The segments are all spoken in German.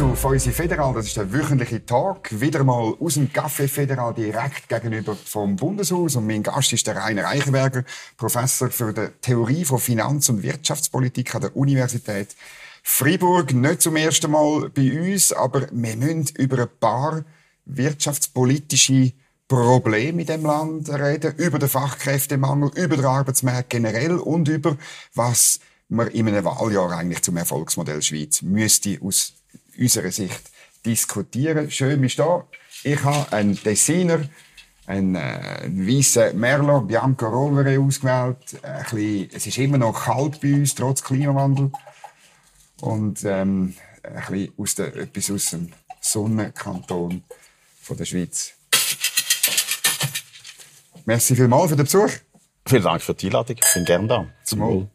zu Feusi Federal. Das ist der wöchentliche Tag. Wieder mal aus dem Café Federal direkt gegenüber vom Bundeshaus. Und mein Gast ist der Rainer Eichenberger, Professor für die Theorie von Finanz- und Wirtschaftspolitik an der Universität Freiburg. Nicht zum ersten Mal bei uns, aber wir müssen über ein paar wirtschaftspolitische Probleme in dem Land reden, über den Fachkräftemangel, über den Arbeitsmarkt generell und über was man in einem Wahljahr eigentlich zum Erfolgsmodell Schweiz müsste aus unserer Sicht diskutieren. Schön bist du da. Ich habe einen Designer, einen, äh, weißen Merlot Bianco Rovere ausgewählt. Ein bisschen, es ist immer noch kalt bei uns, trotz Klimawandel. Und ähm, ein bisschen aus der, etwas aus dem Sonnenkanton von der Schweiz. Merci vielmals für den Besuch. Vielen Dank für die Einladung. Ich bin gerne da. Zum Wohl.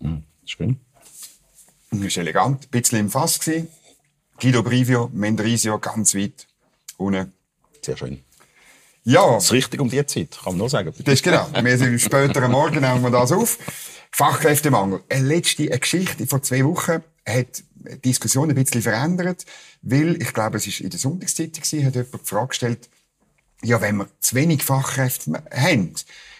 Mhm. Schön. Das ist elegant. Ein bisschen im Fass gewesen. Guido Brivio, Mendrisio, ganz weit unten. Sehr schön. Ja. Das ist richtig um die Zeit, kann man nur sagen. Das ist genau. Wir sind später am Morgen, nehmen wir das auf. Fachkräftemangel. Eine letzte eine Geschichte vor zwei Wochen hat die Diskussion ein bisschen verändert, weil, ich glaube, es ist in der Sonntagszeitung hat jemand die Frage gestellt, ja, wenn wir zu wenig Fachkräfte haben,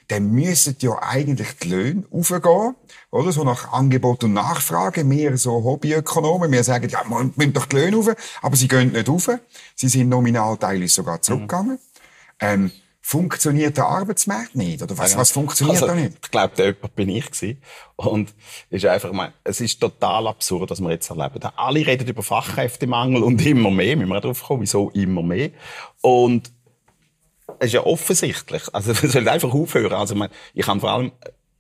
dann müssen ja eigentlich die Löhne aufgehen, oder? So nach Angebot und Nachfrage. Wir so Hobbyökonomen, wir sagen, ja, man müssen doch die Löhne auf, aber sie gehen nicht auf. Sie sind nominal teilweise sogar zurückgegangen. Mhm. Ähm, funktioniert der Arbeitsmarkt nicht? Oder was, ja. was funktioniert also, da nicht? Ich glaube, der jemand bin ich gewesen. Und ist einfach, mein, es ist total absurd, was wir jetzt erleben. Alle reden über Fachkräftemangel und immer mehr. Müssen wir drauf kommen, wieso immer mehr? Und es ist ja offensichtlich. Also, wir sollen einfach aufhören. Also, meine, ich kann vor allem,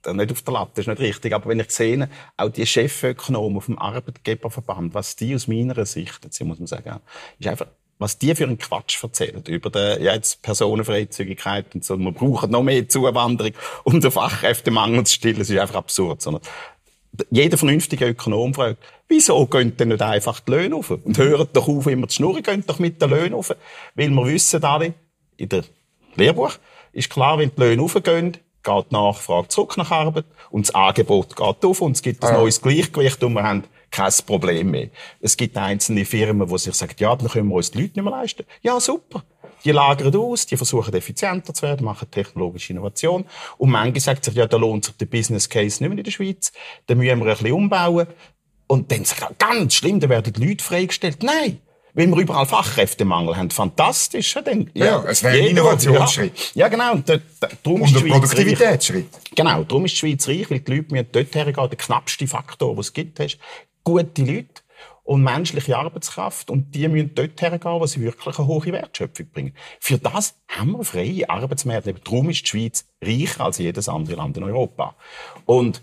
äh, nicht auf der Latte, das ist nicht richtig, aber wenn ich sehe, auch die Chefökonomen auf dem Arbeitgeberverband, was die aus meiner Sicht, jetzt muss man sagen, ist einfach, was die für einen Quatsch erzählen über die, ja, jetzt Personenfreizügigkeit und so, man braucht noch mehr Zuwanderung, um den Fachkräftemangel zu stillen, das ist einfach absurd, sondern jeder vernünftige Ökonom fragt, wieso gehen denn nicht einfach die Löhne auf? Und hört doch auf, immer zu schnurren, gehen doch mit den Löhnen auf. Weil wir wissen alle, in der Lehrbuch ist klar, wenn die Löhne aufgehen, geht die Nachfrage zurück nach Arbeit und das Angebot geht auf und es gibt ein ja. neues Gleichgewicht und wir haben kein Problem mehr. Es gibt einzelne Firmen, die sich sagen, ja, dann können wir uns die Leute nicht mehr leisten. Ja, super. Die lagern aus, die versuchen effizienter zu werden, machen technologische Innovation. Und manche sagen sich, ja, da lohnt sich der Business Case nicht mehr in der Schweiz. Da müssen wir ein bisschen umbauen. Und dann sagen sie, ganz schlimm, da werden die Leute freigestellt. Nein weil wir überall Fachkräftemangel haben. Fantastisch. Ja, dann, ja, es wäre ein Innovationsschritt. Ja, genau. Und, darum Und ist ein Produktivitätsschritt. Genau, darum ist die Schweiz reich, weil die Leute müssen dort hergehen. Der knappste Faktor, den es gibt, ist gute Leute und menschliche Arbeitskraft. Und die müssen dort hergehen, wo sie wirklich eine hohe Wertschöpfung bringen. Für das haben wir freie Arbeitsmärkte. Darum ist die Schweiz reicher als jedes andere Land in Europa. Und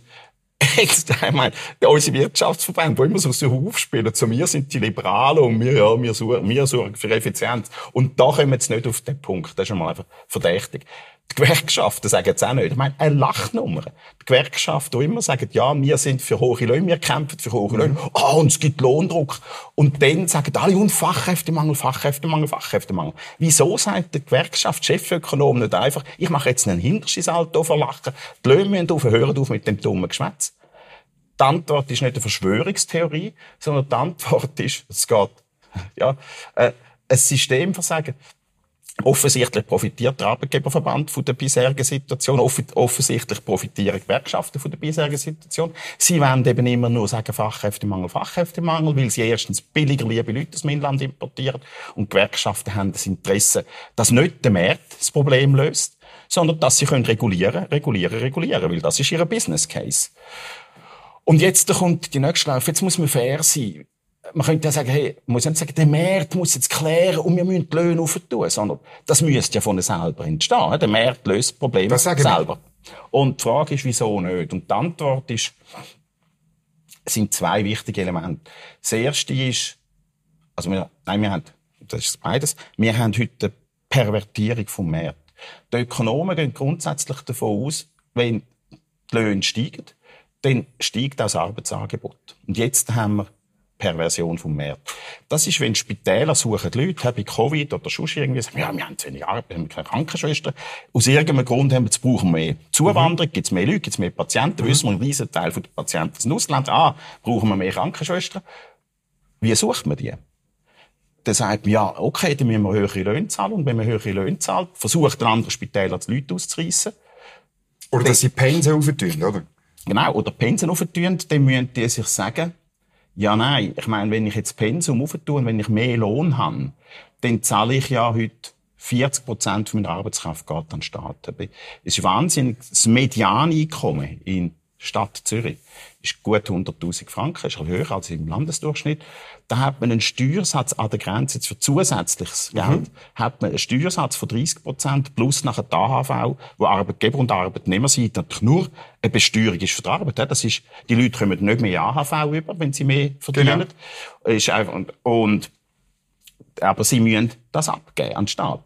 Jetzt, ich meine, unsere Wirtschaftsverbände, die immer so, so aufspielen, zu mir sind die Liberalen und wir, ja, wir, suchen, wir sorgen für Effizienz. Und da kommen wir jetzt nicht auf den Punkt. Das ist schon mal einfach verdächtig. Die Gewerkschaften sagen jetzt auch nicht. Ich meine, eine Lachnummer. Die Gewerkschaften, die immer sagen, ja, wir sind für hohe Löhne, wir kämpfen für hohe Löhne. Ah, oh, und es gibt Lohndruck. Und dann sagen alle, und Fachkräftemangel, Fachkräftemangel, Fachkräftemangel. Wieso sagt der Gewerkschaft, Chefökonom nicht einfach, ich mache jetzt einen Hinterschissalto verlachen, die Löhne müssen auf, hören auf mit dem dummen Geschwätz. Die Antwort ist nicht eine Verschwörungstheorie, sondern die Antwort ist, es geht, ja, äh, ein Systemversagen. Offensichtlich profitiert der Arbeitgeberverband von der bisherigen Situation. offensichtlich profitieren Gewerkschaften von der bisherigen Situation. Sie wollen eben immer nur sagen Fachkräftemangel, Fachkräftemangel, weil sie erstens billiger liebe Leute aus dem Inland importieren und Gewerkschaften haben das Interesse, dass nicht der Markt das Problem löst, sondern dass sie können regulieren, regulieren, regulieren, weil das ist ihr Business Case. Und jetzt kommt die nächste Lauf. Jetzt muss man fair sein man könnte ja sagen, hey, man muss nicht sagen, der Markt muss jetzt klären und wir müssen die Löhne aufentun, sondern das müsste ja von selber entstehen. Der Markt löst das Problem das selber. Und die Frage ist, wieso nicht? Und die Antwort ist, es sind zwei wichtige Elemente. Das erste ist, also wir, nein, wir haben, das ist beides, wir haben heute eine Pervertierung vom Markt. Die Ökonomen gehen grundsätzlich davon aus, wenn die Löhne steigen, dann steigt auch das Arbeitsangebot. Und jetzt haben wir Perversion vom Markt. Das ist, wenn Spitäler suchen Leute, bei Covid oder sonst irgendwie, sagen, ja, wir haben zu wenig Arbeit, wir haben keine Krankenschwestern. Aus irgendeinem Grund haben wir, brauchen wir mehr Zuwanderung, mhm. gibt es mehr Leute, gibt es mehr Patienten, mhm. wissen wir, ein riesen Teil der Patienten sind Ausländer, ah, brauchen wir mehr Krankenschwestern. Wie sucht man die? Dann sagt man, ja, okay, dann müssen wir höhere Löhne zahlen. Und wenn man höhere Löhne zahlt, versucht der andere Spitäler die Leute auszureissen. Oder dass sie Pensen aufentun, oder? Genau, oder Pensen aufentun, dann müssen die sich sagen, ja, nein, ich meine, wenn ich jetzt Pensum auftue und wenn ich mehr Lohn habe, dann zahle ich ja heute 40 Prozent meiner Arbeitskraft geht an den Staat. Es ist wahnsinnig. Das Medianeinkommen in Stadt Zürich ist gut 100.000 Franken, ist höher als im Landesdurchschnitt. Da hat man einen Steuersatz an der Grenze für zusätzliches Geld, mhm. hat man einen Steuersatz von 30 Prozent plus nachher die AHV, wo Arbeitgeber und Arbeitnehmerseite natürlich nur eine Besteuerung ist für die Arbeit. Das ist, die Leute kommen nicht mehr AHV über, wenn sie mehr verdienen. Genau. Ist einfach, und, und, aber sie müssen das abgeben an den Staat.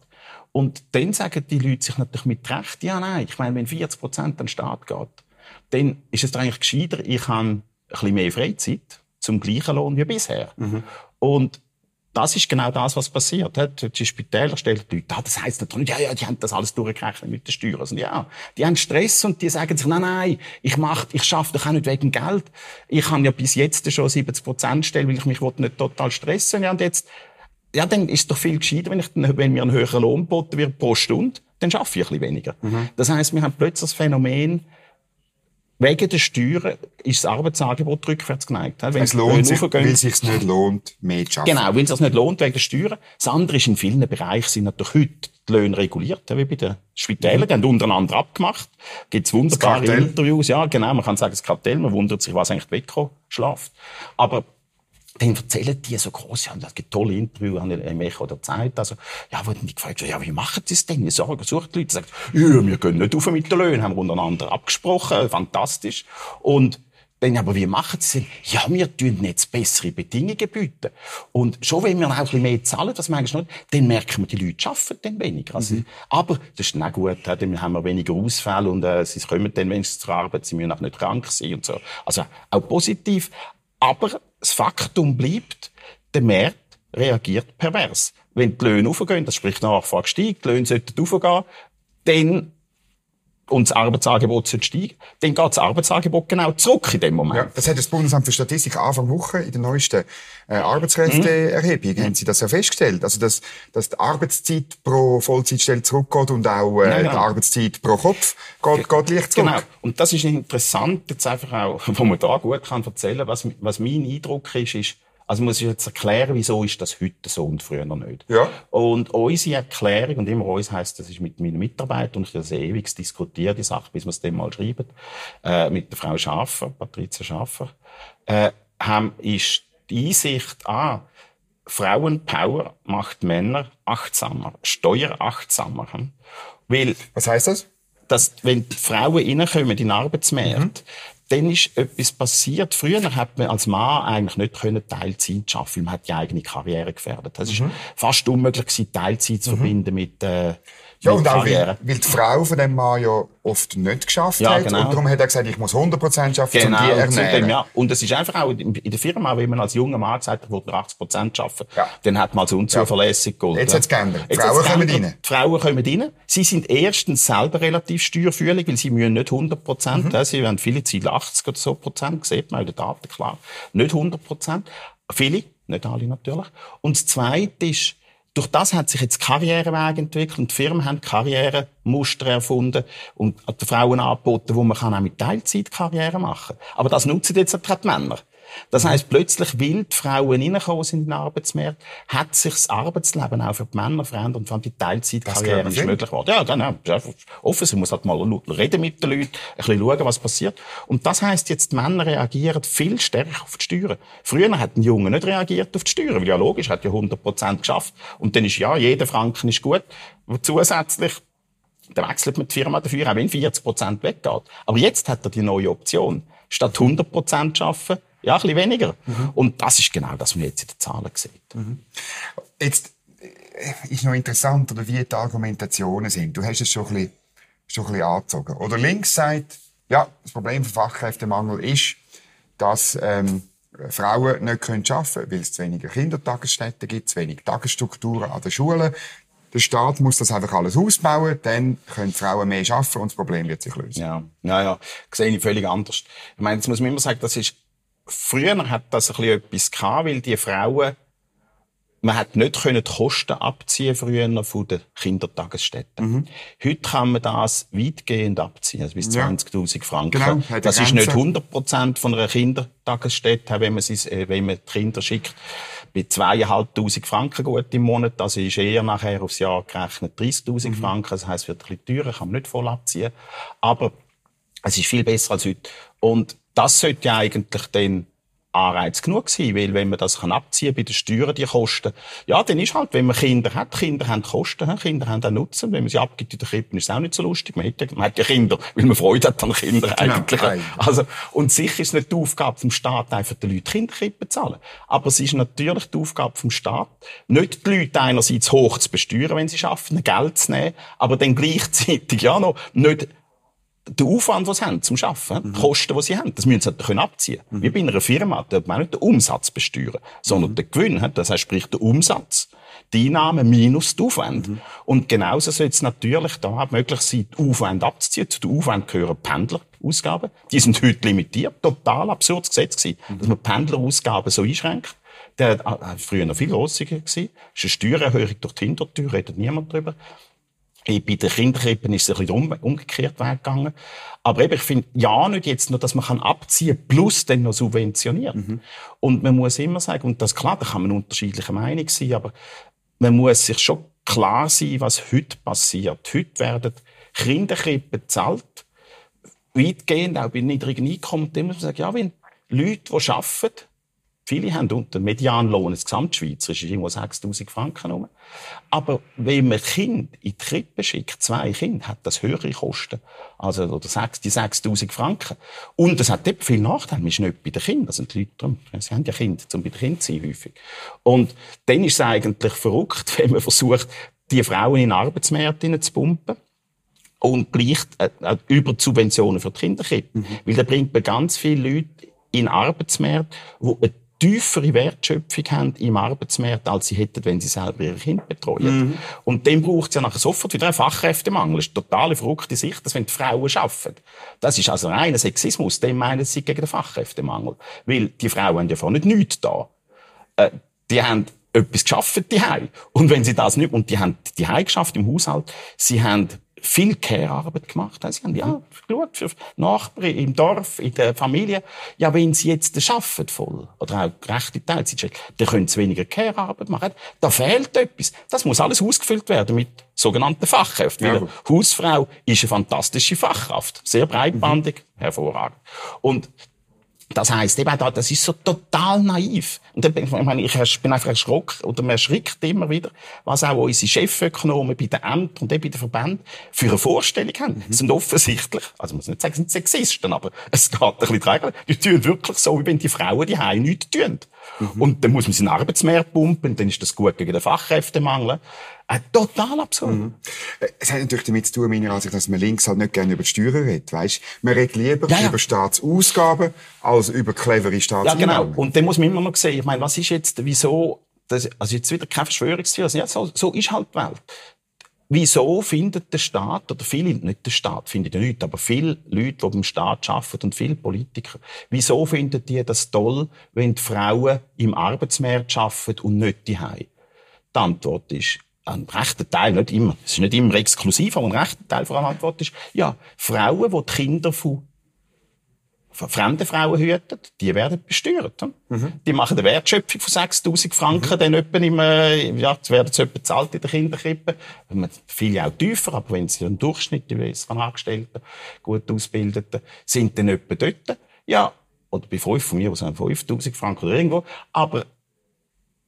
Und dann sagen die Leute sich natürlich mit Recht, ja, nein, ich meine, wenn 40 Prozent an den Staat geht, dann ist es eigentlich gescheiter, ich habe ein bisschen mehr Freizeit zum gleichen Lohn wie bisher. Mhm. Und das ist genau das, was passiert. Die Spitäler stellen die Leute, ah, das heisst natürlich, ja, ja, die haben das alles durchgerechnet mit den Steuern. Also, ja, die haben Stress und die sagen sich, nein, nein, ich mach, ich schaffe doch auch nicht wegen Geld. Ich habe ja bis jetzt schon 70 Prozent stellen, weil ich mich nicht total stressen Ja, und jetzt, ja, dann ist es doch viel gescheiter, wenn, ich, wenn mir einen höheren Lohn geboten wird pro Stunde, dann schaffe ich ein bisschen weniger. Mhm. Das heisst, wir haben plötzlich das Phänomen, Wegen der Steuern ist das Arbeitsangebot rückwärts geneigt. Wenn es lohnt sich, weil es sich nicht lohnt, mehr zu arbeiten. Genau, weil es sich nicht lohnt wegen der Steuern. Das andere ist, in vielen Bereichen sind natürlich heute die Löhne reguliert, wie bei den Spitälern. Mhm. Die haben untereinander abgemacht. Gibt es wunderbare Interviews. Ja, genau, man kann sagen, das Kartell, man wundert sich, was eigentlich Weko schlaft. Aber dann erzählen die so groß, ja, das gibt tolle Interviews an im Echo der Zeit, also, ja, wurden die gefragt, ja, wie machen sie das denn? Wir sagen, suchen die Leute, sagen, ja, wir gehen nicht auf mit den Löhnen, haben wir untereinander abgesprochen, fantastisch. Und dann, aber wie machen sie das? Ja, wir tun jetzt bessere Bedingungen bieten. Und schon wenn wir auch ein bisschen mehr zahlen, was manchmal nicht, dann merken wir, die Leute arbeiten dann weniger. Also, mhm. Aber das ist dann auch gut, dann haben wir weniger Ausfälle und äh, sie kommen dann wenigstens zur Arbeit, sie müssen auch nicht krank sein und so. Also auch positiv. Aber das Faktum bleibt, der Markt reagiert pervers. Wenn die Löhne aufgehen, das spricht nach Nachfrage steigt, die Löhne sollten aufgehen, dann und das Arbeitsangebot sollte steigen, dann geht das Arbeitsangebot genau zurück in dem Moment. Ja, das hat das Bundesamt für Statistik Anfang Woche in der neuesten äh, Arbeitsrechtserhebung, mhm. haben sie das ja festgestellt. Also, dass, dass die Arbeitszeit pro Vollzeitstelle zurückgeht und auch äh, ja, genau. die Arbeitszeit pro Kopf geht, geht leicht zurück. Genau. Und das ist interessant, jetzt einfach auch, wo man da gut kann erzählen, was, was mein Eindruck ist, ist, also muss ich jetzt erklären, wieso ist das heute so und früher noch nicht. Ja. Und unsere Erklärung, und immer uns heisst, das ist mit meinen Mitarbeitern, und ich das ewig diskutiere, die Sache, bis wir es dann mal schreiben, äh, mit der Frau Schaffer, Patricia Schaffer, äh, haben, ist die Einsicht, ah, Frauenpower macht Männer achtsamer, steuerachtsamer. Weil, Was heißt das? Dass, wenn die Frauen reinkommen in den Arbeitsmarkt, mhm dann ist etwas passiert. Früher hat man als Mann eigentlich nicht können Teilzeit arbeiten, weil man hat die eigene Karriere gefährdet. Es mhm. ist fast unmöglich gewesen, Teilzeit zu mhm. verbinden mit, äh, ja, und auch weil, weil die Frau von dem Mann ja oft nicht geschafft ja, hat. Genau. Und darum hat er gesagt, ich muss 100% arbeiten, genau, um die ernähren. Dem, ja. Und es ist einfach auch in der Firma, wenn man als junger Mann hat, ich will nur 80% arbeiten, ja. dann hat man als unzuverlässig ja. geholt. Jetzt hat es geändert. Die Frauen kommen rein. Die Frauen kommen rein. Sie sind erstens selber relativ steuerfühlig, weil sie müssen nicht 100%, mhm. sie haben viele Ziele 80 oder so Prozent, sieht man in den Daten klar. Nicht 100%. Viele, nicht alle natürlich. Und das Zweite ist, durch das hat sich jetzt Karriereweg entwickelt und die Firmen haben Karrieremuster erfunden und den Frauen angeboten, wo man auch mit Teilzeit Karriere machen kann. Aber das nutzen jetzt auch die Männer. Das heißt plötzlich, weil die Frauen reingekommen sind in den Arbeitsmarkt, hat sich das Arbeitsleben auch für die Männer verändert und vor allem die Teilzeitkarriere ist möglich geworden. Ja, dann, ja, offen, sie muss halt mal reden mit den Leuten, ein bisschen schauen, was passiert. Und das heißt jetzt, die Männer reagieren viel stärker auf die Steuern. Früher hat ein Junge nicht reagiert auf die Steuern, weil ja logisch, hat ja 100 Prozent geschafft. Und dann ist ja, jeder Franken ist gut. Zusätzlich dann wechselt man die Firma dafür, auch wenn 40 Prozent weggeht. Aber jetzt hat er die neue Option. Statt 100 Prozent arbeiten, ja, ein bisschen weniger. Mhm. Und das ist genau das, was man jetzt in den Zahlen sieht. Mhm. Jetzt äh, ist noch interessant, oder wie die Argumentationen sind. Du hast es schon ein bisschen, schon ein bisschen angezogen. Oder links sagt, ja, das Problem für Fachkräftemangel ist, dass ähm, Frauen nicht können arbeiten können, weil es zu wenige Kindertagesstätten gibt, zu wenig Tagesstrukturen an den Schulen. Der Staat muss das einfach alles ausbauen, dann können Frauen mehr arbeiten und das Problem wird sich lösen. Ja, ja, ja. Sehe ich völlig anders. Ich meine, jetzt muss man immer sagen, das ist früher hat das ein bisschen etwas gehabt, weil die Frauen man hat nicht können die Kosten abziehen früher von den Kindertagesstätten. Mhm. Heute kann man das weitgehend abziehen, also bis ja. 20.000 Franken. Genau, das ist nicht 100 Prozent von einer Kindertagesstätte, wenn man, sie, äh, wenn man die Kinder schickt. Bei 2'500 Franken gut im Monat, das ist eher nachher aufs Jahr gerechnet 30.000 mhm. Franken. Das heisst, es wird ein bisschen teurer, kann man nicht voll abziehen. Aber es ist viel besser als heute. Und das sollte ja eigentlich dann Anreiz genug gewesen, weil wenn man das kann abziehen bei den Steuern, die Kosten, ja, dann ist halt, wenn man Kinder hat, Kinder haben Kosten, Kinder haben auch Nutzen. Wenn man sie abgibt in den Krippen, ist es auch nicht so lustig. Man hat, ja, man hat ja Kinder, weil man Freude hat an Kindern genau. eigentlich. Also, und sicher ist es nicht die Aufgabe vom Staat, einfach den Leuten Kinderkrippen zu zahlen. Aber es ist natürlich die Aufgabe vom Staat, nicht die Leute einerseits hoch zu besteuern, wenn sie schaffen, Geld zu nehmen, aber dann gleichzeitig ja noch nicht den Aufwand, den sie haben zum Arbeiten, mhm. die Kosten, die sie haben, das müssen sie halt können abziehen mhm. Wie bei einer Firma, da man nicht den Umsatz besteuern, sondern mhm. den Gewinn, das heißt, sprich der Umsatz. Die Einnahmen minus die Aufwände. Mhm. Und genauso soll es natürlich da möglich sein, die Aufwände abzuziehen. Zu den Aufwänden gehören Pendlerausgaben. Die sind heute limitiert. Total absurdes Gesetz gewesen, mhm. dass man Pendlerausgaben so einschränkt. Der war früher noch viel grossiger gewesen. Das ist eine Steuererhöhung durch die Hintertür, redet niemand drüber. Bei den Kinderkrippen ist es ein bisschen umgekehrt weggegangen. Aber eben, ich finde, ja, nicht jetzt nur, dass man kann abziehen plus dann noch subventionieren. Mhm. Und man muss immer sagen, und das klar, da kann man unterschiedlicher Meinung sein, aber man muss sich schon klar sein, was heute passiert. Heute werden Kinderkrippen bezahlt, weitgehend auch bei niedrigen Einkommen. Da muss man sagen, ja, wenn Leute, die arbeiten, Viele haben unter Medianlohn, das Gesamtschweizerisch ist irgendwo 6000 Franken rum. Aber wenn man Kind in die Krippe schickt, zwei Kinder, hat das höhere Kosten. Also, oder sechs, die 6000 Franken. Und es hat eben viele Nachteile. Man ist nicht bei den Kindern. Sind die Leute drum. Sie haben ja Kinder, um bei den Kindern zu sein, häufig. Und dann ist es eigentlich verrückt, wenn man versucht, die Frauen in Arbeitsmärkte zu pumpen und gleich äh, äh, über Subventionen für die Kinderkrippe. Mhm. Weil da bringt man ganz viele Leute in Arbeitsmärkte, wo tiefere Wertschöpfung haben im Arbeitsmarkt, als sie hätten, wenn sie selber ihr Kind betreuen. Mhm. Und dann braucht es ja nachher sofort wieder einen Fachkräftemangel. Das ist eine totale verrückte Sicht, dass wenn die Frauen arbeiten. Das ist also reiner Sexismus. Dem meinen sie gegen den Fachkräftemangel. Weil die Frauen haben ja vorher nicht nichts da. Äh, die haben etwas geschafft, die Und wenn sie das nicht, und die haben die geschafft im Haushalt, sie haben viel Care-Arbeit gemacht. Sie haben ja geschaut für Nachbarn im Dorf, in der Familie. Ja, wenn sie jetzt arbeiten voll oder auch rechte Teilzeit, dann können sie weniger Care-Arbeit machen. Da fehlt etwas. Das muss alles ausgefüllt werden mit sogenannten Fachkräften. Ja. Hausfrau ist eine fantastische Fachkraft. Sehr breitbandig, mhm. hervorragend. Und das heisst eben auch, das ist so total naiv. Und dann bin ich, meine, ich bin einfach erschrocken, oder man erschrickt immer wieder, was auch unsere Chefökonomen bei den Ämtern und eben bei den Verbänden für eine Vorstellung haben. Mhm. sind offensichtlich, also man muss nicht sagen, sind Sexisten, aber es geht ein bisschen dran. Die tun wirklich so, wie wenn die Frauen die Heim nichts tun. Mhm. Und dann muss man seinen Arbeitsmarkt pumpen, dann ist das gut gegen den Fachkräftemangel. Äh, total absurd. Mhm. Es hat natürlich damit zu tun, meiner Ansicht dass man links halt nicht gerne über die Steuern redet, weißt? Man redet lieber ja, ja. über Staatsausgaben als über clevere Staatseinnahmen. Ja, genau. Und dann muss man immer noch sehen, ich meine, was ist jetzt, wieso, das, also jetzt wieder keine Verschwörungstheorie, ja, so, so ist halt die Welt. Wieso findet der Staat, oder viele, nicht der Staat findet ja nichts, aber viele Leute, die beim Staat arbeiten und viele Politiker, wieso finden die das toll, wenn die Frauen im Arbeitsmarkt arbeiten und nicht die Die Antwort ist, ein rechter Teil, nicht immer, es ist nicht immer exklusiv, aber ein rechter Teil vor allem Antwort ist, ja, Frauen, die die Kinder von fremde Frauen hüten, die werden besteuert. Mhm. Die machen eine Wertschöpfung von 6000 Franken, mhm. dann etwa im, äh, ja, werden sie etwa bezahlt in der Kinderkrippe. Viele auch tiefer, aber wenn sie im Durchschnitt, die besseren Angestellten, gut ausgebildeten, sind dann etwa dort. Ja, oder bei fünf von mir, was sind 5000 Franken oder irgendwo. Aber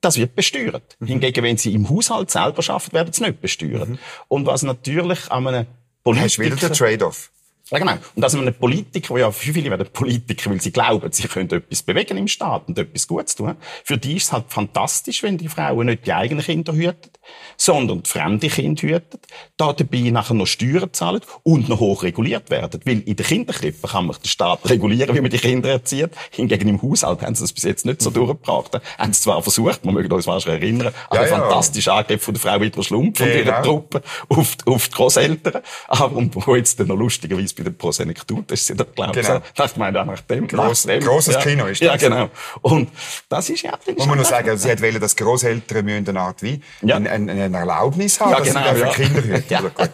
das wird besteuert. Mhm. Hingegen, wenn sie im Haushalt selber arbeiten, werden sie nicht besteuert. Mhm. Und was natürlich an einem Politiker... Hast wieder den Trade-off. Ja, genau. Und dass man einen Politiker, ja, viele werden Politiker, weil sie glauben, sie können etwas bewegen im Staat und etwas Gutes tun. Für die ist es halt fantastisch, wenn die Frauen nicht die eigenen Kinder hüten, sondern die fremde Kinder hüten, da dabei nachher noch Steuern zahlen und noch hoch reguliert werden. Weil in der Kinderkrippe kann man den Staat regulieren, wie man die Kinder erzieht. Hingegen im Haushalt haben sie das bis jetzt nicht so durchgebracht. Haben sie zwar versucht, man möge uns wahrscheinlich erinnern, an ja, den ja. fantastischen Angriff von der Frau Widmer Schlumpf und genau. ihrer Truppe auf, auf die Großeltern, aber, und wo jetzt dann noch lustigerweise bei der Prosenektur, das ist ja der Glaube. Genau. Das meint auch nach dem. Gross- nach dem. grosses ja. Kino ist Ja, das. genau. Und das ist ja... das Muss man einfach- sagen, sie hat wollen, dass Großeltern müssen eine Art wie Ja. eine, eine, Erlaubnis haben, Ja, dass genau, sie dürfen ja. Kinder hüten. Ja. Gut.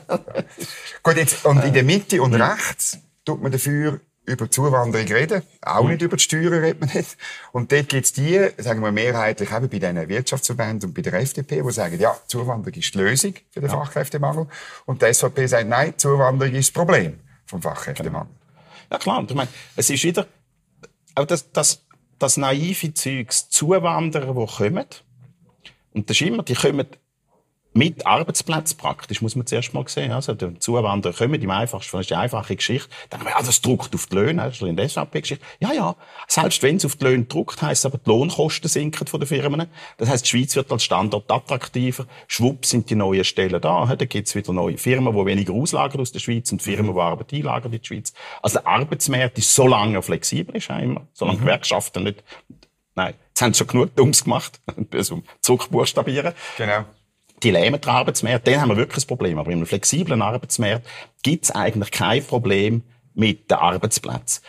Gut, jetzt, und in der Mitte und rechts tut man dafür über Zuwanderung reden. Auch nicht über die Steuern redet man nicht. Und dort gibt's die, sagen wir mehrheitlich eben bei diesen Wirtschaftsverbänden und bei der FDP, die sagen, ja, Zuwanderung ist die Lösung für den Fachkräftemangel. Und die SVP sagt, nein, Zuwanderung ist das Problem vom Fachkräftemangel. Ja klar, und ich meine, es ist wieder auch das, das, das naive Zeugs Zuwanderer, die kommen. Und das ist immer, die kommen mit Arbeitsplatz praktisch, muss man zuerst mal sehen. Also, die Zuwanderer kommen im einfachsten das ist eine einfache Geschichte. Dann haben wir, ja, das druckt auf die Löhne, das ist in der SAP-Geschichte. Ja, ja. Selbst wenn es auf die Löhne druckt, heisst es aber, die Lohnkosten sinken von den Firmen. Das heisst, die Schweiz wird als Standort attraktiver. Schwupp sind die neuen Stellen da. Da gibt's wieder neue Firmen, die weniger auslagern aus der Schweiz und Firmen, die Arbeit einlagern in die Schweiz. Also, der Arbeitsmarkt ist so lange flexibel, ist immer. Solange Gewerkschaften nicht, nein, jetzt haben sie schon genug Dumms gemacht. Also, zurückbuchstabieren Genau. Die lähmen den Arbeitsmarkt, dann haben wir wirklich ein Problem. Aber in einem flexiblen Arbeitsmarkt gibt es eigentlich kein Problem mit den Arbeitsplätzen.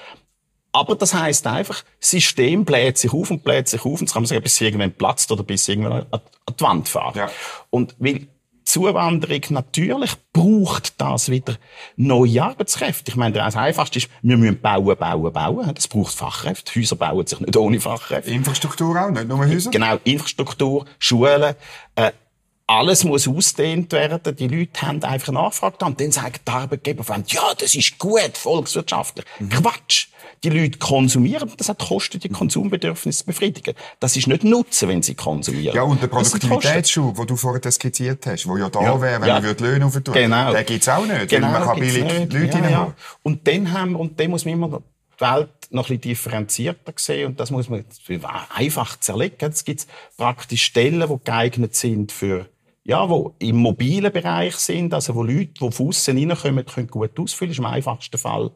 Aber das heißt einfach, das System bläht sich auf und bläht sich auf und das kann man sagen, bis irgendwann platzt oder bis irgendwann an, an die Wand fährt. Ja. Und weil Zuwanderung natürlich braucht das wieder neue Arbeitskräfte. Ich meine, das Einfachste ist, wir müssen bauen, bauen, bauen. Das braucht Fachkräfte. Häuser bauen sich nicht ohne Fachkräfte. Infrastruktur auch, nicht nur Häuser. Genau, Infrastruktur, Schulen, äh, alles muss ausgedehnt werden. Die Leute haben einfach Nachfrage da. Und dann sagen die Arbeitgeber, ja, das ist gut, volkswirtschaftlich. Quatsch! Die Leute konsumieren, das hat Kosten, die Konsumbedürfnisse zu befriedigen. Das ist nicht Nutzen, wenn sie konsumieren. Ja, und der. Produktivitätsschub, den du vorher skizziert hast, wo ja da Ja. wäre, wenn Ja. man würde Löhne aufentun Genau. Den gibt's auch nicht, Genau, weil man kann billig nicht. Leute ja, ja. Und dann haben wir, und dann muss man immer die Welt noch ein bisschen differenzierter sehen und das muss man einfach zerlegen. Es gibt praktisch Stellen, die geeignet sind für ja, wo im mobilen Bereich sind, also wo Leute, die von aussen reinkommen, können gut ausfüllen. Das ist im einfachsten Fall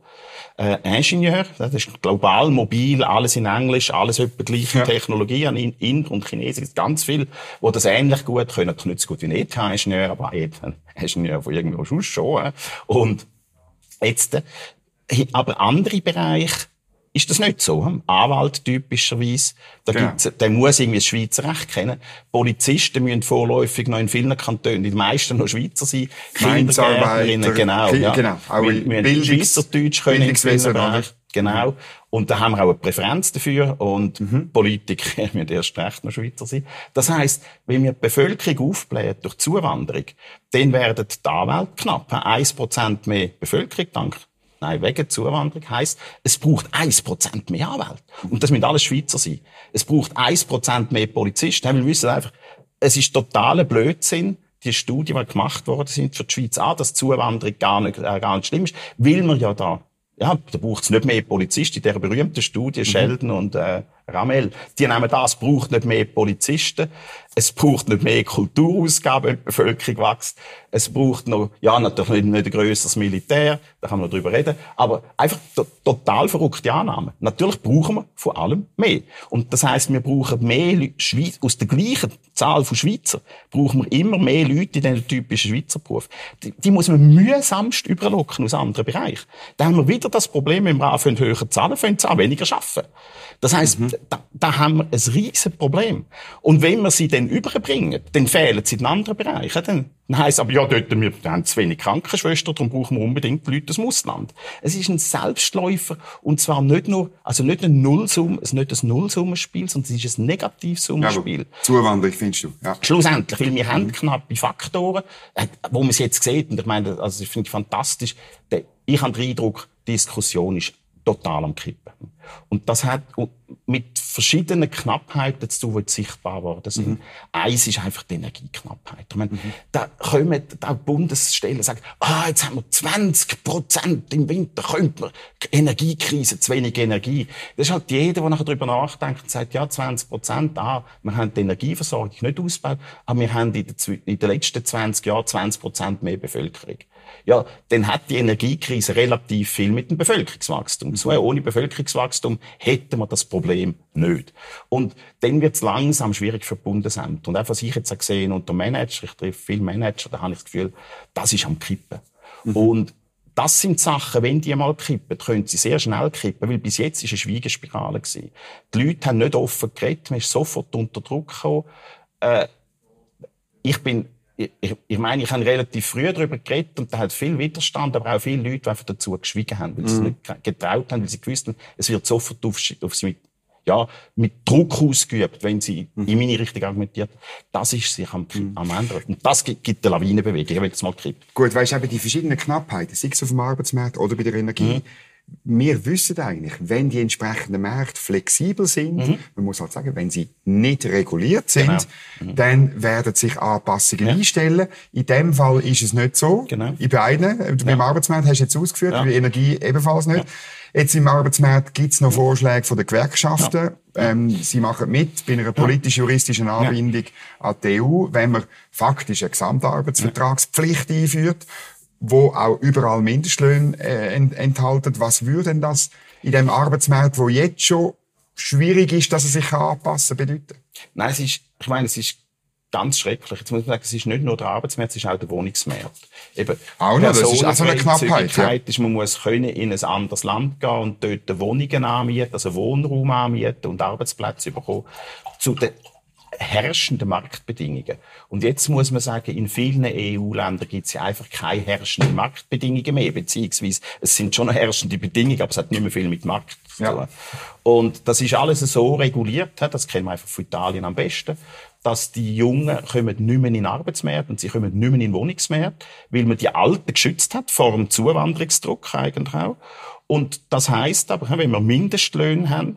äh, Ingenieur. Das ist global, mobil, alles in Englisch, alles etwa gleiche Ja. Technologie an In- Inder und Chinesen. Es ganz viel, die das ähnlich gut können. Nicht so gut wie ein ETH-Ingenieur, aber eben ein Ingenieur von irgendwo schon. äh. Und Jetzt, äh, aber andere Bereiche ist das nicht so. hm? Anwalt typischerweise, da Genau. gibt's, der muss irgendwie das Schweizer Recht kennen. Polizisten müssen vorläufig noch in vielen Kantonen, die meisten noch Schweizer sein. Kindergärtnerinnen, genau. Ja. genau. Auch Müssen- Bildungs- Schweizerdeutsch können in vielen? Bereichen. Genau. Und da haben wir auch eine Präferenz dafür. Und Mhm. Politiker müssen erst recht noch Schweizer sein. Das heisst, wenn wir die Bevölkerung aufbläht durch Zuwanderung, dann werden die Anwälte knapp. 1% mehr Bevölkerung dank Nein, wegen Zuwanderung heisst, es braucht 1% mehr Anwälte. Und das müssen alles Schweizer sein. Es braucht 1% mehr Polizisten. Weil wir wissen einfach, es ist totaler Blödsinn, die Studien, die gemacht worden sind für die Schweiz, an, dass Zuwanderung gar nicht, äh, gar nicht schlimm ist, weil wir ja da, ja, da braucht es nicht mehr Polizisten. In dieser berühmten Studie, Sheldon und äh, Ramel, die nehmen das, es braucht nicht mehr Polizisten, es braucht nicht mehr Kulturausgaben, wenn die Bevölkerung wächst, es braucht noch, ja, natürlich nicht, nicht ein grösseres Militär, da kann man drüber reden, aber einfach to total verrückte Annahmen. Natürlich brauchen wir von allem mehr. Und das heisst, wir brauchen mehr Leute, aus der gleichen Zahl von Schweizer, brauchen wir immer mehr Leute in diesen typischen Schweizer Beruf. Die, die muss man mühsamst überlocken aus anderen Bereichen. Da haben wir wieder das Problem, wenn wir anfangen, höher zahlen, fangen an, weniger arbeiten. Das heisst, da, da haben wir ein riesen Problem. Und wenn wir sie dann überbringen, dann fehlen sie in anderen Bereichen. Dann, dann heisst aber, ja, dort, wir haben zu wenig Krankenschwestern, darum brauchen wir unbedingt Leute aus dem Ausland. Es ist ein Selbstläufer. Und zwar nicht nur, also nicht ein Nullsumm, es ist nicht ein Nullsummenspiel, sondern es ist ein Ja, Negativsummenspiel. aber Zuwanderung findest du, ja. Schlussendlich, weil wir haben knappe Faktoren, äh, wo man es jetzt sieht, und ich meine, also ich finde ich fantastisch, ich habe den Eindruck, die Diskussion ist total am Kippen. Und das hat mit verschiedenen Knappheiten zu tun, die jetzt sichtbar worden sind. Eins ist einfach die Energieknappheit. Ich meine, da kommen auch die Bundesstellen und sagen, ah, jetzt haben wir 20 Prozent im Winter, könnte man Energiekrise, zu wenig Energie. Das ist halt jeder, der nachher darüber nachdenkt und sagt, ja, 20 Prozent, ah, wir haben die Energieversorgung nicht ausgebaut, aber wir haben in den, zw- in den letzten 20 Jahren 20 Prozent mehr Bevölkerung. Ja, dann hat die Energiekrise relativ viel mit dem Bevölkerungswachstum. So, ohne Bevölkerungswachstum hätten wir das Problem nicht. Und dann wird es langsam schwierig für Bundesämter. Und auch was ich jetzt gesehen unter Manager, ich treffe viele Manager, da habe ich das Gefühl, das ist am Kippen. Und das sind Sachen, wenn die mal kippen, können sie sehr schnell kippen, weil bis jetzt ist eine Schweigespirale gewesen. Die Leute haben nicht offen geredet, man ist sofort unter Druck gekommen. Äh, ich bin ich, ich meine, ich habe relativ früh darüber geredet und da hat viel Widerstand, aber auch viele Leute, die einfach dazu geschwiegen haben, weil sie es mhm. nicht getraut haben, weil sie gewusst haben, es wird sofort auf, auf sie mit, ja, mit Druck ausgeübt, wenn sie mhm. in meine Richtung argumentiert. Das ist sich am, mhm. am ändern. Und das gibt, gibt eine Lawinenbewegung. Ich will jetzt mal kippen. Gut, weißt du, eben die verschiedenen Knappheiten, sei es auf dem Arbeitsmarkt oder bei der Energie, mhm wir wissen eigentlich, wenn die entsprechenden Märkte flexibel sind, mhm. man muss halt sagen, wenn sie nicht reguliert sind, genau. mhm. dann werden sich Anpassungen ja. einstellen. In dem Fall ist es nicht so. Genau. In beiden. Ja. Beim Arbeitsmarkt hast du jetzt ausgeführt, ja. bei Energie ebenfalls nicht. Ja. Jetzt im Arbeitsmarkt gibt es noch Vorschläge von den Gewerkschaften. Ja. Ähm, sie machen mit bei einer politisch-juristischen Anbindung ja. an die EU, wenn man faktisch eine Gesamtarbeitsvertragspflicht einführt wo auch überall Mindestlöhne äh, enthalten. Was würde denn das in dem Arbeitsmarkt, wo jetzt schon schwierig ist, dass er sich anpassen kann, bedeuten? Nein, es ist, ich meine, es ist ganz schrecklich. Jetzt muss man sagen, es ist nicht nur der Arbeitsmarkt, es ist auch der Wohnungsmarkt. Eben, auch noch, das ist auch so eine Knappheit. Ja. Ist, man muss können in ein anderes Land gehen und dort Wohnungen anmieten, also Wohnraum anmieten und Arbeitsplätze bekommen. Zu den herrschenden Marktbedingungen. Und jetzt muss man sagen, in vielen EU-Ländern gibt es ja einfach keine herrschenden Marktbedingungen mehr, beziehungsweise es sind schon herrschende Bedingungen, aber es hat nicht mehr viel mit Markt zu tun. Ja. Und das ist alles so reguliert, das kennen wir einfach von Italien am besten, dass die Jungen kommen nicht mehr in den Arbeitsmarkt und sie kommen nicht mehr in den Wohnungsmarkt, weil man die Alten geschützt hat vor dem Zuwanderungsdruck eigentlich auch. Und das heißt aber, wenn wir Mindestlöhne haben,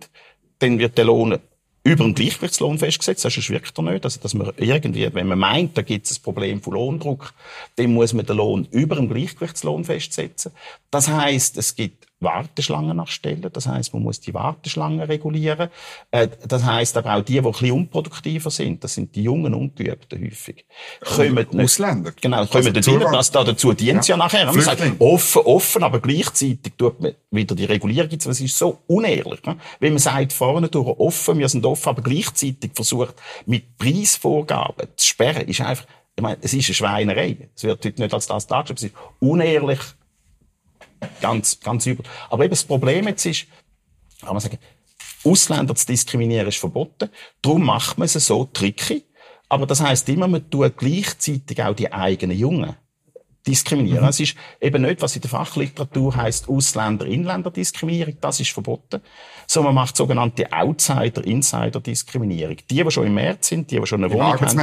dann wird der Lohn über den Gleichgewichtslohn festgesetzt. Das wirkt er nicht. Also, dass man irgendwie, wenn man meint, da gibt es ein Problem von Lohndruck, dann muss man den Lohn über dem Gleichgewichtslohn festsetzen. Das heißt, es gibt Warteschlangen nach Stellen. Das heißt, man muss die Warteschlangen regulieren. Äh, das heißt aber auch die, die ein bisschen unproduktiver sind, das sind die jungen Ungeübten häufig. Kommen nicht, Ausländer. Genau, kommen also dazu, das da dazu dient ja, ja nachher. Man sagt, offen, offen, aber gleichzeitig tut man wieder die Regulierung. Es ist so unehrlich. Ne? Wenn man sagt, vorne durch offen, wir sind offen, aber gleichzeitig versucht, mit Preisvorgaben zu sperren, ist einfach, ich meine, es ist eine Schweinerei. Es wird heute nicht als das dargestellt. Es ist unehrlich, Ganz, ganz übel. Aber eben das Problem jetzt ist, kann man sagen, Ausländer zu diskriminieren ist verboten. Darum macht man es so tricky. Aber das heißt immer, man tut gleichzeitig auch die eigenen Jungen diskriminieren. Mhm. Es ist eben nicht, was in der Fachliteratur heißt Ausländer-Inländer-Diskriminierung. Das ist verboten. Sondern man macht sogenannte Outsider-Insider-Diskriminierung. Die, die schon im März sind, die, die schon eine Wohnung haben, die, die,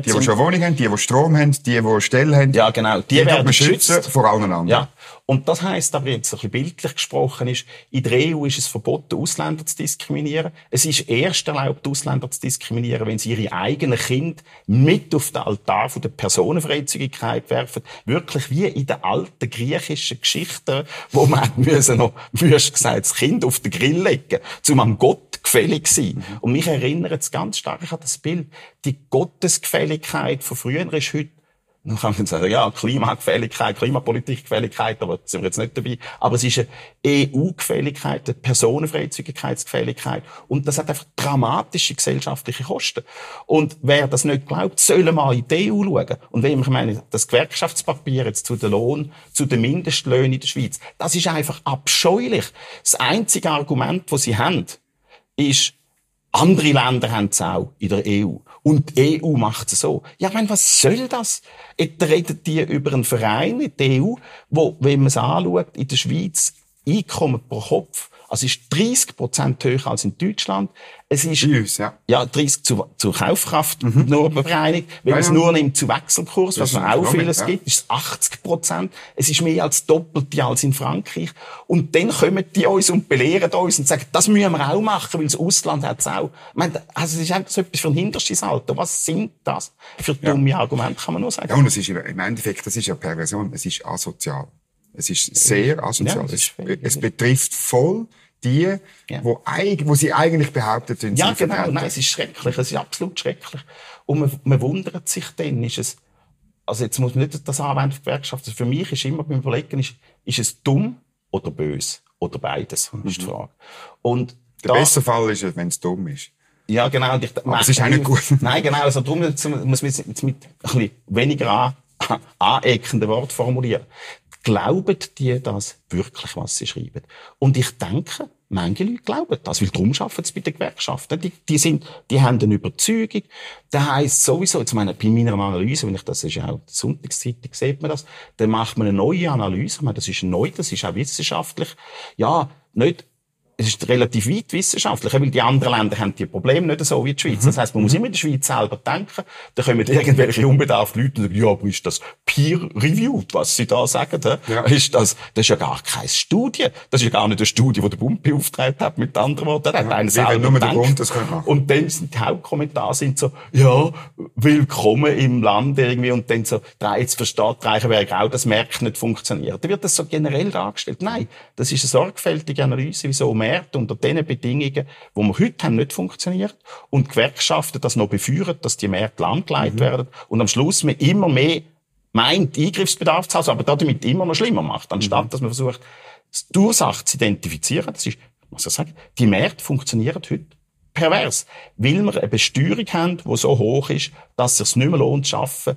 die, die schon Wohnung haben, die, die Strom haben, die, die Stellen haben. Ja, genau. Die, die werden geschützt. Vor allen anderen. Ja. Und das heisst aber jetzt ein bisschen bildlich gesprochen ist, in der EU ist es verboten, Ausländer zu diskriminieren. Es ist erst erlaubt, Ausländer zu diskriminieren, wenn sie ihre eigenen Kinder mit auf den Altar von der Personenfreizügigkeit werfen. Wirklich wie in den alten griechischen Geschichten, wo man müssen noch, wie gesagt, das Kind auf den Grill legen, um am Gott gefällig zu sein. Und mich erinnert es ganz stark an das Bild. Die Gottesgefälligkeit von früher ist heute dann kann man sagen, ja, Klimagefälligkeit, Klimapolitikgefälligkeit, aber da sind wir jetzt nicht dabei. Aber es ist eine EU-Gefälligkeit, eine Personenfreizügigkeitsgefälligkeit. Und das hat einfach dramatische gesellschaftliche Kosten. Und wer das nicht glaubt, soll mal in die EU schauen. Und wenn ich meine, das Gewerkschaftspapier jetzt zu den Lohn, zu den Mindestlöhnen in der Schweiz, das ist einfach abscheulich. Das einzige Argument, das sie haben, ist, andere Länder haben es auch in der EU. Und die EU macht es so. Ja, ich meine, was soll das? Jetzt reden die über einen Verein in der EU, wo, wenn man es anschaut, in der Schweiz Einkommen pro Kopf also es ist 30 Prozent höher als in Deutschland. Es ist, uns, ja. Ja, 30 zu, zu Kaufkraft mhm. nur bereinigt. Wenn ja, man es nur nimmt zu Wechselkurs, was man auch vieles ja. gibt, ist es 80 Prozent. Es ist mehr als doppelt als in Frankreich. Und dann kommen die uns und belehren uns und sagen, das müssen wir auch machen, weil das Ausland hat es auch. Ich meine, also es ist einfach so etwas für ein hinterstes Alter. Was sind das für dumme. Argumente, kann man nur sagen. Ja, und es ist im Endeffekt, das ist ja Perversion, es ist asozial. Es ist sehr asozial. Ja, es, es betrifft voll die, ja. wo, wo sie eigentlich behauptet sind. Ja, genau. Nein, es ist schrecklich. Es ist absolut schrecklich. Und man, man wundert sich dann, ist es, also jetzt muss man nicht das anwenden auf Gewerkschaft. Also für mich ist immer beim Überlegen, ist, ist es dumm oder böse? Oder beides, mhm. ist die Frage. Und der da, beste Fall ist es, wenn es dumm ist. Ja, genau. Ich, Aber es ist auch nicht gut. Nein, genau. Also darum muss man jetzt mit, mit ein bisschen weniger an, aneckenden Wort formulieren glauben die das wirklich, was sie schreiben? Und ich denke, manche Leute glauben das, weil darum arbeiten sie bei den Gewerkschaften. Die, die, sind, die haben eine Überzeugung. Das heisst sowieso, jetzt meine, bei meiner Analyse, wenn ich das ist ja auch die Sonntagszeitung, sieht man das, dann macht man eine neue Analyse. Ich meine, das ist neu, das ist auch wissenschaftlich. Ja, nicht es ist relativ weit wissenschaftlich, weil die anderen Länder haben die Probleme nicht so wie die Schweiz. Mhm. Das heißt, man muss mhm. immer in der Schweiz selber denken. Da kommen irgendwelche unbedarften Leute und sagen, ja, aber ist das peer-reviewed, was sie da sagen? Ja. Ist das, das ist ja gar keine Studie. Das ist ja gar nicht eine Studie, die der Bund beauftragt hat, mit anderen Worten. Da hat ja, einer selber nur der Bund das. Und dann sind die Hauptkommentare sind so, ja, willkommen im Land irgendwie und dann so, da jetzt versteht Reichenberg auch, das Merk nicht funktioniert. Da wird das so generell dargestellt. Nein, das ist eine sorgfältige Analyse, wieso Märkte unter den Bedingungen, die wir heute haben, nicht funktioniert und Gewerkschaften das noch befeuern, dass die Märkte lahmgelegt mhm. werden und am Schluss man immer mehr meint, Eingriffsbedarf zu haben, aber damit immer noch schlimmer macht, anstatt mhm. dass man versucht, die Ursache zu identifizieren. Das ist, muss ich sagen, die Märkte funktionieren heute pervers, weil wir eine Besteuerung haben, die so hoch ist, dass es sich nicht mehr lohnt zu arbeiten,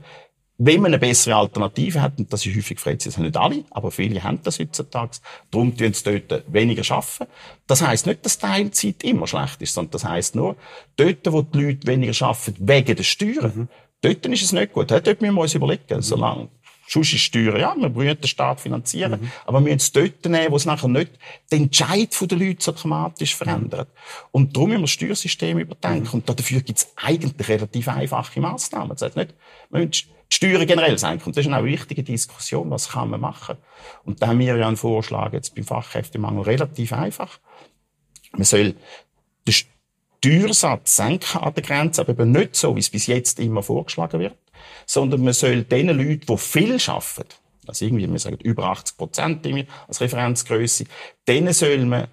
wenn man eine bessere Alternative hat, und das ist häufig Freizeit, das nicht alle, aber viele haben das heutzutage, darum tun sie dort weniger arbeiten. Das heisst nicht, dass Teilzeit immer schlecht ist, sondern das heisst nur, dort, wo die Leute weniger arbeiten, wegen der Steuern, mhm. dort ist es nicht gut. Dort müssen wir uns überlegen, mhm. solange Sonst ist Steuern, ja, wir wollen den Staat finanzieren. Mhm. Aber wir müssen es dort nehmen, wo es nachher nicht den Entscheid der Leute so dramatisch verändert. Und darum müssen wir das Steuersystem überdenken. Mhm. Und dafür gibt es eigentlich relativ einfache Massnahmen. Das heißt nicht, müssen Steuern generell senken. Und das ist eine wichtige Diskussion. Was kann man machen? Und da haben wir ja einen Vorschlag jetzt beim Fachkräftemangel relativ einfach. Man soll den Steuersatz senken an der Grenze, aber eben nicht so, wie es bis jetzt immer vorgeschlagen wird, sondern man soll den Leuten, die viel arbeiten, also irgendwie, wir sagen über 80 Prozent als Referenzgröße, denen soll man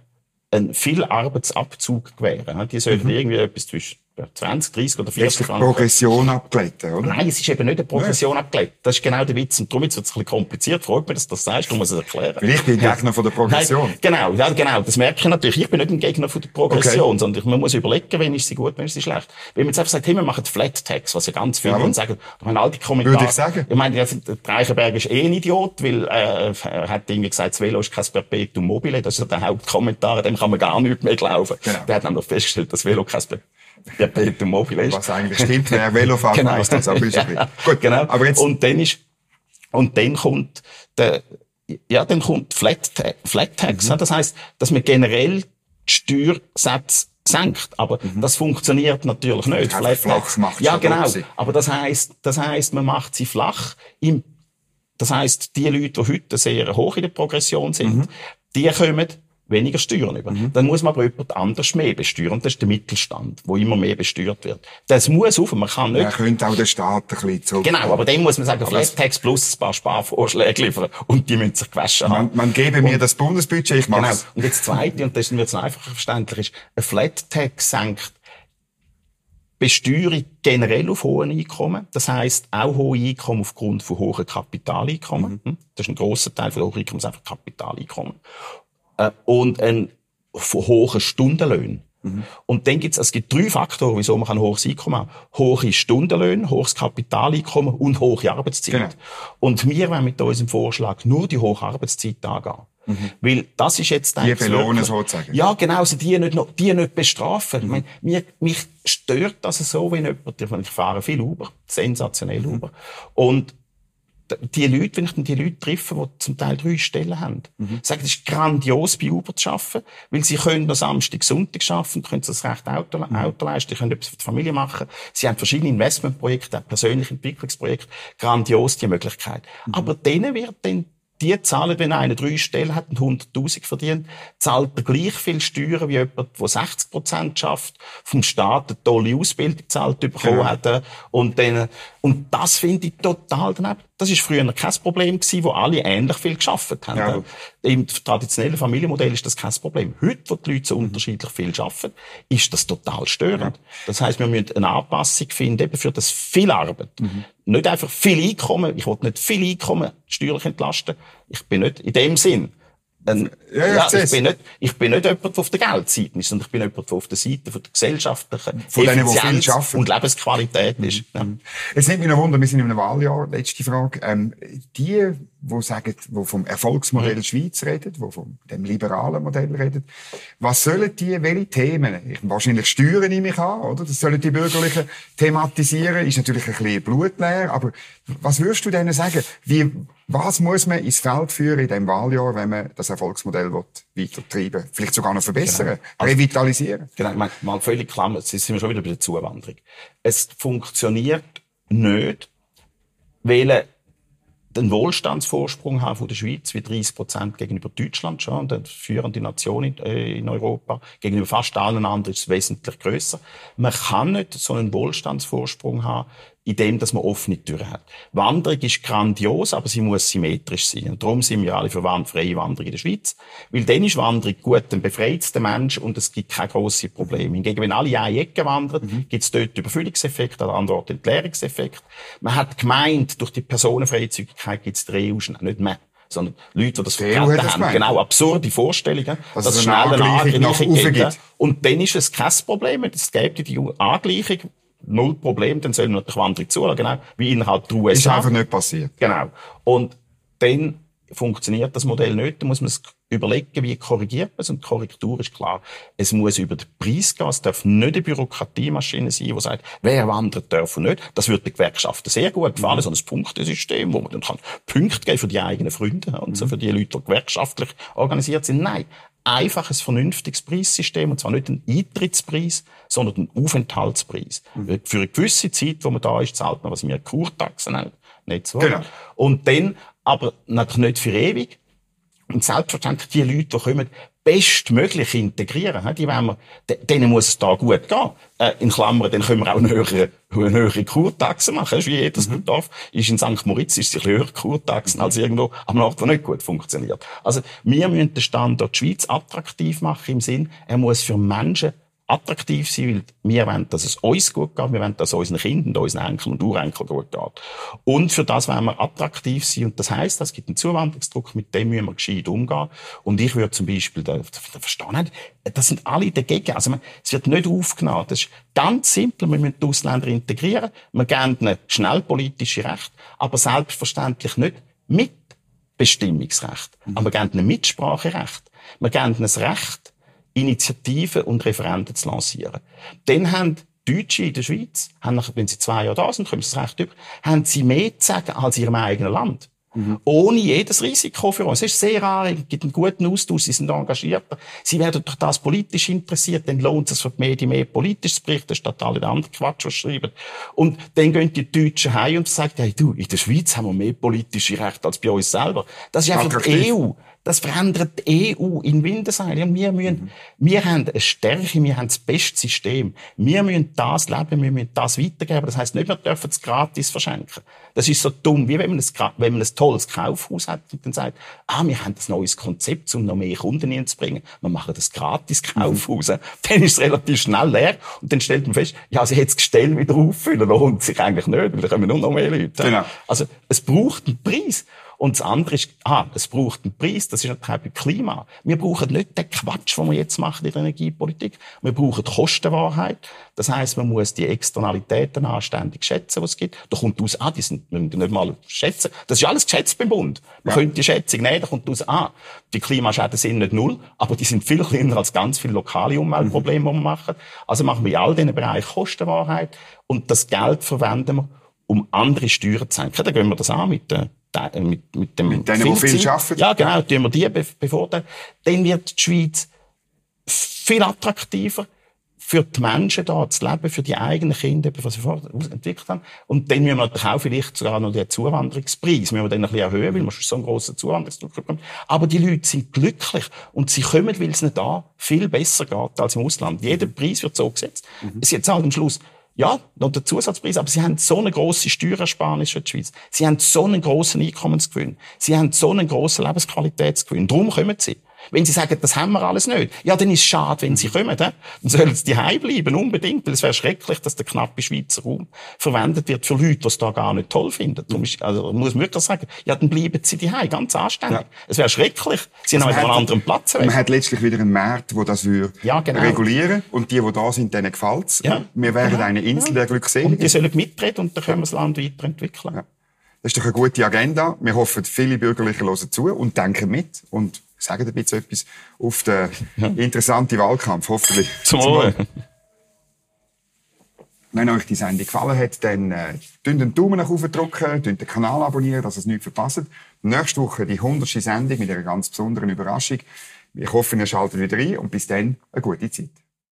einen viel Arbeitsabzug gewähren. Die sollen mhm. irgendwie etwas zwischen 20, 30 oder 40 Franken. Progression abgelegt, oder? Nein, es ist eben nicht eine Progression Nein. abgelegt. Das ist genau der Witz. Und darum wird es ein bisschen kompliziert. Freut mich, dass du das sagst. Du musst es erklären. Weil ich bin Gegner von der Progression. Nein, genau, ja, genau. Das merke ich natürlich. Ich bin nicht ein Gegner von der Progression, okay. sondern man muss überlegen, wenn ist sie gut, wenn ist sie schlecht. Wenn man jetzt einfach sagt, hey, wir machen Flat Tax, was ja ganz viele ja. sagen, ich meine, all die Kommentare. Würde ich sagen. Ich meine, der Reichenberg ist eh ein Idiot, weil, äh, er hat irgendwie gesagt, das Velo ist kein Perpetuum mobile. Das ist ja der Hauptkommentar, dem kann man gar nicht mehr glauben. Genau. Der hat dann noch festgestellt, dass Velo kein Perpetuum der Peter Mobile ist. Was eigentlich stimmt, wer Velo fährt, genau. was das auch ist. ja, Gut, genau. Aber jetzt... Und dann ist, und dann kommt der, ja, dann kommt Flat, Flat Tax. Mhm. Das heißt, dass man generell die Steuersätze senkt. Aber mhm. das funktioniert natürlich nicht. Flat Tax. Macht ja, genau. Aber das heißt, das heißt, man macht sie flach im das heißt, die Leute, die heute sehr hoch in der Progression sind, mhm. die kommen weniger Steuern über. Mhm. Dann muss man aber jemand anders mehr besteuern. Das ist der Mittelstand, wo immer mehr besteuert wird. Das muss auf. Man kann nicht. Man könnte auch den Staat ein bisschen zurück. Genau, aber dem muss man sagen, Flat Tax plus ein paar Sparvorschläge liefern. Und die müssen sich gewaschen haben. Man, man gebe mir und, das Bundesbudget, ich mach's. Genau. Und jetzt Zweite, und das ist jetzt einfacher verständlich, ist, ein Flat Tax senkt Besteuerung generell auf hohe Einkommen. Das heißt auch hohe Einkommen aufgrund von hohen Kapitaleinkommen. Mhm. Hm? Das ist ein grosser Teil von hohen Einkommen, einfach Kapitaleinkommen äh, und ein hohen Stundenlöhnen. Mhm. Und dann gibt's, es gibt drei Faktoren, wieso man ein hohes Einkommen haben Hohe Stundenlöhne, hohes Kapitaleinkommen und hohe Arbeitszeit. Genau. Und wir wollen mit unserem Vorschlag nur die hohe Arbeitszeit angehen. Mhm. Weil das ist jetzt Die belohnen sozusagen. Ja, genau, also die nicht, noch, die nicht bestrafen. Mhm. Ich meine, mir, mich stört das so, wenn jemand, ich fahre viel Uber, sensationell mhm. Uber. Und die Leute, wenn ich dann die Leute treffe, die zum Teil drei Stellen haben, mhm. sagen, es ist grandios, bei Uber zu arbeiten, weil sie können noch Samstag, Sonntag arbeiten, können das recht Auto, mhm. Auto leisten, können etwas für die Familie machen. Sie haben verschiedene Investmentprojekte, persönliche Entwicklungsprojekte, grandios die Möglichkeit. Mhm. Aber denen wird dann die zahlen, wenn einer drei Stellen hat und 100.000 verdient, zahlt er gleich viel Steuern wie jemand, der 60 Prozent schafft, vom Staat eine tolle Ausbildung zahlt bekommen ja. hat. Und, dann, und das finde ich total daneben. Das ist früher kein Problem gewesen, wo alle ähnlich viel geschafft haben. Ja. Im traditionellen Familienmodell ist das kein Problem. Heute, wo die Leute so mhm. unterschiedlich viel arbeiten, ist das total störend. Ja. Das heißt, wir müssen eine Anpassung finden, eben für das viel Arbeit. Mhm. Nicht einfach viel Einkommen. Ich will nicht viel Einkommen steuerlich entlasten. Ich bin nicht in dem Sinn ein, ja, ja, ich, bin nicht, ich bin nicht jemand, der auf der Geldseite ist, sondern ich bin jemand, der auf der Seite von der gesellschaftlichen von Effizienz denen, und Lebensqualität ist. Mhm. Ja. Es nimmt mich noch Wunder, wir sind in einem Wahljahr, letzte Frage. Ähm, die wo sagen, wo vom Erfolgsmodell Schweiz redet, wo vom dem liberalen Modell redet. Was sollen die, welche Themen? Ich, wahrscheinlich Steuern nehme ich an, oder? Das sollen die Bürgerlichen thematisieren. Ist natürlich ein bisschen blutleer, aber was würdest du denen sagen? Wie, was muss man ins Feld führen in diesem Wahljahr, wenn man das Erfolgsmodell weiter treiben Vielleicht sogar noch verbessern, genau. also, revitalisieren? Genau, mal, mal völlig klar, jetzt sind wir schon wieder bei der Zuwanderung. Es funktioniert nicht, weil den Wohlstandsvorsprung haben von der Schweiz wie 30 Prozent gegenüber Deutschland schon, der führende Nation in, äh, in, Europa. Gegenüber fast allen anderen ist es wesentlich größer. Man kann nicht so einen Wohlstandsvorsprung haben, in dem, dass man offene Türen hat. Wanderung ist grandios, aber sie muss symmetrisch sein. Und darum sind wir alle für freie Wanderung in der Schweiz. Weil dann ist Wanderung gut, dann befreit es den Mensch und es gibt keine grossen Probleme. Hingegen, wenn alle in eine Ecke wandern, mhm. gibt es dort Überfüllungseffekt, an der anderen Ort Entleerungseffekt. Man hat gemeint, durch die Personenfreizügigkeit gibt es die EU nicht mehr sondern Leute, die das vertreten haben. Genau, absurde Vorstellungen, dass es schnell eine Angleichung gibt. Und dann ist es kein Problem, es gibt die Angleichung, null Problem, dann sollen wir die Wanderung zulassen, genau, wie innerhalb der USA. Ist einfach nicht passiert. Genau. Und dann funktioniert das Modell nicht, dann muss man es überlegen, wie korrigiert man es. Und die Korrektur ist klar. Es muss über den Preis gehen. Es darf nicht eine Bürokratiemaschine sein, die sagt, wer wandert darf und nicht. Das würde den Gewerkschaften sehr gut gefallen, mhm. so ein Punktesystem, wo man dann kann Punkte geben für die eigenen Freunde und so mhm. für die Leute, die gewerkschaftlich organisiert sind. Nein einfach ein vernünftiges Preissystem, und zwar nicht ein Eintrittspreis, sondern ein Aufenthaltspreis. Mhm. Für eine gewisse Zeit, wo man da ist, zahlt man, was wir Kurtaxen nennen. Nicht so. Genau. Und dann, aber natürlich nicht für ewig. Und selbstverständlich die Leute, die kommen, bestmöglich integrieren. Die wollen wir, denen muss es da gut gehen. Äh, in Klammern, dann können wir auch eine höhere, eine höhere Kurtaxe machen. Das ist wie jedes mhm. Dorf. Ist in St. Moritz ist es ein höhere Kurtaxen als irgendwo am Ort, wo nicht gut funktioniert. Also, wir müssen den Standort Schweiz attraktiv machen im Sinn, er muss für Menschen attraktiv sein, weil wir wollen, dass es uns gut geht, wir wollen, dass es unseren Kindern unseren Enkeln und Urenkeln gut geht. Und für das wollen wir attraktiv sein. Und das heisst, es gibt einen Zuwanderungsdruck, mit dem müssen wir gescheit umgehen. Und ich würde zum Beispiel, da, da nicht, das sind alle dagegen. Also, man, es wird nicht aufgenommen. Das ist ganz simpel. Wir müssen die Ausländer integrieren. Wir geben ihnen schnell politische Rechte, aber selbstverständlich nicht mit Bestimmungsrecht. Mhm. Aber wir geben ihnen Mitspracherecht. Wir geben ihnen das Recht, Initiativen und Referenden zu lancieren. Dann haben Deutsche in der Schweiz, haben, wenn sie zwei Jahre da sind, kommen sie das Recht über, haben sie mehr zu sagen als in ihrem eigenen Land. Mhm. Ohne jedes Risiko für uns. Es ist sehr rar, es gibt einen guten Austausch, sie sind engagierter, sie werden durch das politisch interessiert, dann lohnt es für die Medien mehr politisch zu berichten, statt alle anderen Quatsch, was schreiben. Und dann gehen die Deutschen heim und sagen, hey, du, in der Schweiz haben wir mehr politische Rechte als bei uns selber. Das ist einfach die EU. Das verändert die EU in Windeseile. Und wir müssen, mhm. wir haben eine Stärke, wir haben das beste System. Wir müssen das leben, wir müssen das weitergeben. Das heisst nicht, wir dürfen es gratis verschenken. Das ist so dumm, wie wenn man ein, wenn man ein tolles Kaufhaus hat und dann sagt, ah, wir haben das neues Konzept, um noch mehr Kunden hinzubringen. Wir machen das gratis Kaufhaus. Mhm. Dann ist es relativ schnell leer und dann stellt man fest, ja, sie hat das Gestell wieder auffüllen, lohnt sich eigentlich nicht, weil da kommen nur noch mehr Leute. Genau. Also, es braucht einen Preis. Und das andere ist, ah, es braucht einen Preis, das ist natürlich auch beim Klima. Wir brauchen nicht den Quatsch, den wir jetzt machen in der Energiepolitik. Wir brauchen Kostenwahrheit. Das heißt, man muss die Externalitäten anständig schätzen, was es gibt. Da kommt aus, ah, die sind, nicht mal schätzen. Das ist alles geschätzt beim Bund. Man ja. könnte die Schätzung nehmen, da kommt aus, ah, die Klimaschäden sind nicht null, aber die sind viel kleiner als ganz viele lokale Umweltprobleme, die wir machen. Also machen wir in all diesen Bereichen Kostenwahrheit und das Geld verwenden wir, um andere Steuern zu senken. Dann gehen wir das an mit den äh, mit, mit dem mit denen, die viel arbeiten? Ja, genau, tun wir die bevorteilen. Dann wird die Schweiz viel attraktiver für die Menschen da zu leben, für die eigenen Kinder, was sie vorher entwickelt haben. Und dann müssen wir natürlich auch vielleicht sogar noch den Zuwanderungspreis, müssen wir dann ein bisschen erhöhen, weil man schon so einen grossen Zuwanderungsdruck bekommt. Aber die Leute sind glücklich und sie kommen, weil es nicht da viel besser geht als im Ausland. Jeder Preis wird so gesetzt. Mhm. Es jetzt halt am Schluss ja, noch der Zusatzpreis, aber sie haben so eine grosse Steuerersparnis für die Schweiz. Sie haben so einen grossen Einkommensgewinn. Sie haben so einen grossen Lebensqualitätsgewinn. Darum kommen sie. Wenn Sie sagen, das haben wir alles nicht, ja, dann ist es schade, wenn Sie kommen. Dann sollen Sie daheim bleiben, unbedingt, weil es wäre schrecklich, dass der knappe Schweizer Raum verwendet wird für Leute, die es da gar nicht toll finden. Darum ist, also, muss man wirklich sagen, ja, dann bleiben Sie daheim, ganz anständig. Ja. Es wäre schrecklich, Sie also haben einen anderen Platz. Man hat letztlich wieder einen Markt, der das würde ja, genau. regulieren und die, die da sind, denen gefällt's. Ja. Wir wären genau. eine Insel der Glückseligen. Und die sollen mitreden und dann können wir das Land weiterentwickeln. Ja. Das ist doch eine gute Agenda. Wir hoffen, viele Bürgerliche hören zu und denken mit und sagen ein bisschen etwas auf den interessanten Wahlkampf, hoffentlich. Zum Wohl. Wenn euch die Sendung gefallen hat, dann äh, den Daumen nach oben drücken, den Kanal abonnieren, dass ihr es nicht verpasst. Nächste Woche die 100. Sendung mit einer ganz besonderen Überraschung. Ich hoffe, ihr schaltet wieder ein und bis dann eine gute Zeit.